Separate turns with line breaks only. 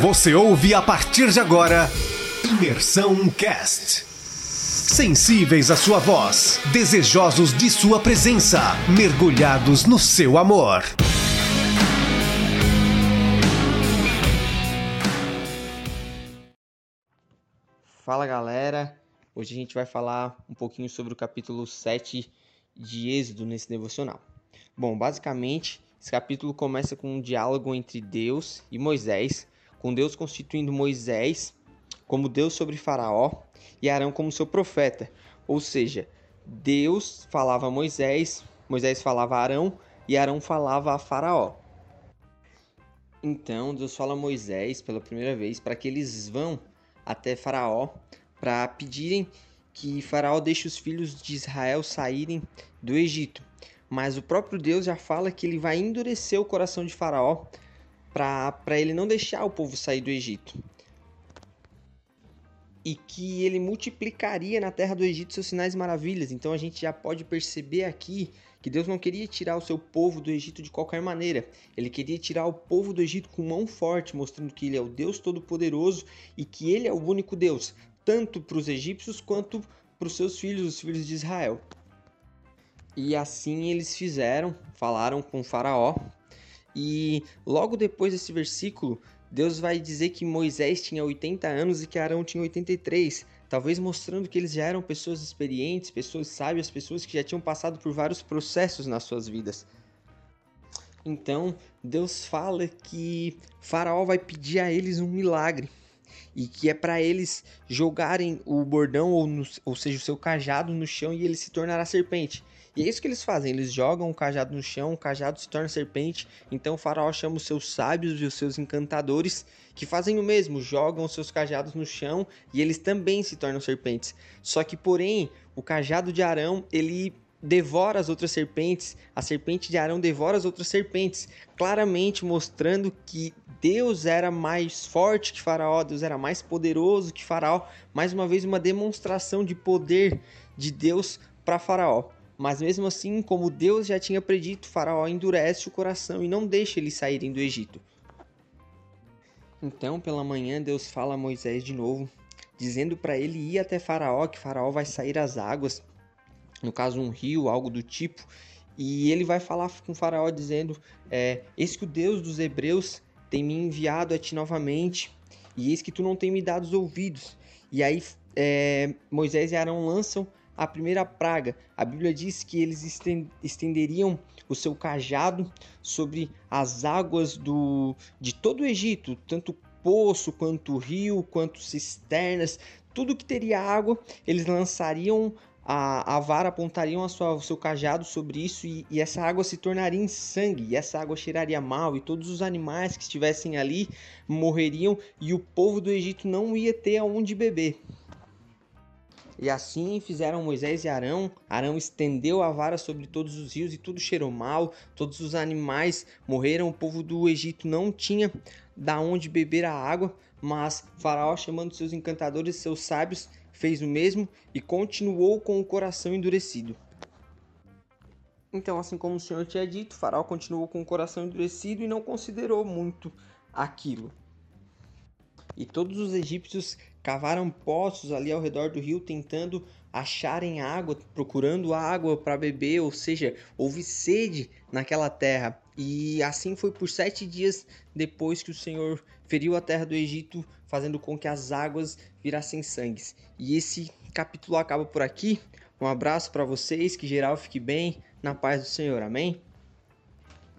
Você ouve a partir de agora Imersão Cast. Sensíveis à sua voz, desejosos de sua presença, mergulhados no seu amor.
Fala galera, hoje a gente vai falar um pouquinho sobre o capítulo 7 de Êxodo nesse devocional. Bom, basicamente, esse capítulo começa com um diálogo entre Deus e Moisés, com Deus constituindo Moisés como Deus sobre Faraó e Arão como seu profeta. Ou seja, Deus falava a Moisés, Moisés falava a Arão e Arão falava a Faraó. Então Deus fala a Moisés pela primeira vez para que eles vão até Faraó para pedirem que Faraó deixe os filhos de Israel saírem do Egito. Mas o próprio Deus já fala que ele vai endurecer o coração de Faraó para ele não deixar o povo sair do Egito. E que ele multiplicaria na terra do Egito seus sinais e maravilhas. Então a gente já pode perceber aqui que Deus não queria tirar o seu povo do Egito de qualquer maneira. Ele queria tirar o povo do Egito com mão forte, mostrando que ele é o Deus Todo-Poderoso e que ele é o único Deus, tanto para os egípcios quanto para os seus filhos, os filhos de Israel. E assim eles fizeram, falaram com Faraó. E logo depois desse versículo, Deus vai dizer que Moisés tinha 80 anos e que Arão tinha 83, talvez mostrando que eles já eram pessoas experientes, pessoas sábias, pessoas que já tinham passado por vários processos nas suas vidas. Então, Deus fala que Faraó vai pedir a eles um milagre e que é para eles jogarem o bordão ou, no, ou seja, o seu cajado no chão e ele se tornará serpente. E é isso que eles fazem, eles jogam o cajado no chão, o cajado se torna serpente, então o faraó chama os seus sábios e os seus encantadores, que fazem o mesmo, jogam os seus cajados no chão e eles também se tornam serpentes. Só que, porém, o cajado de Arão, ele devora as outras serpentes, a serpente de Arão devora as outras serpentes, claramente mostrando que Deus era mais forte que Faraó, Deus era mais poderoso que Faraó, mais uma vez uma demonstração de poder de Deus para Faraó. Mas mesmo assim, como Deus já tinha predito, Faraó endurece o coração e não deixa eles saírem do Egito. Então, pela manhã, Deus fala a Moisés de novo, dizendo para ele ir até Faraó, que Faraó vai sair às águas, no caso um rio, algo do tipo, e ele vai falar com Faraó dizendo: é, Eis que o Deus dos Hebreus tem me enviado a ti novamente, e eis que tu não tem me dado os ouvidos. E aí é, Moisés e Arão lançam a primeira praga. A Bíblia diz que eles estenderiam o seu cajado sobre as águas do, de todo o Egito, tanto poço, quanto rio, quanto cisternas, tudo que teria água, eles lançariam a, a vara, apontariam a sua, o seu cajado sobre isso e, e essa água se tornaria em sangue, e essa água cheiraria mal, e todos os animais que estivessem ali morreriam, e o povo do Egito não ia ter aonde beber. E assim fizeram Moisés e Arão. Arão estendeu a vara sobre todos os rios e tudo cheirou mal, todos os animais morreram. O povo do Egito não tinha da onde beber a água, mas Faraó, chamando seus encantadores e seus sábios, fez o mesmo e continuou com o coração endurecido. Então, assim como o Senhor tinha dito, Faraó continuou com o coração endurecido e não considerou muito aquilo. E todos os egípcios cavaram poços ali ao redor do rio tentando acharem água, procurando água para beber, ou seja, houve sede naquela terra. E assim foi por sete dias depois que o Senhor feriu a terra do Egito, fazendo com que as águas virassem sangues. E esse capítulo acaba por aqui. Um abraço para vocês, que geral fique bem, na paz do Senhor. Amém?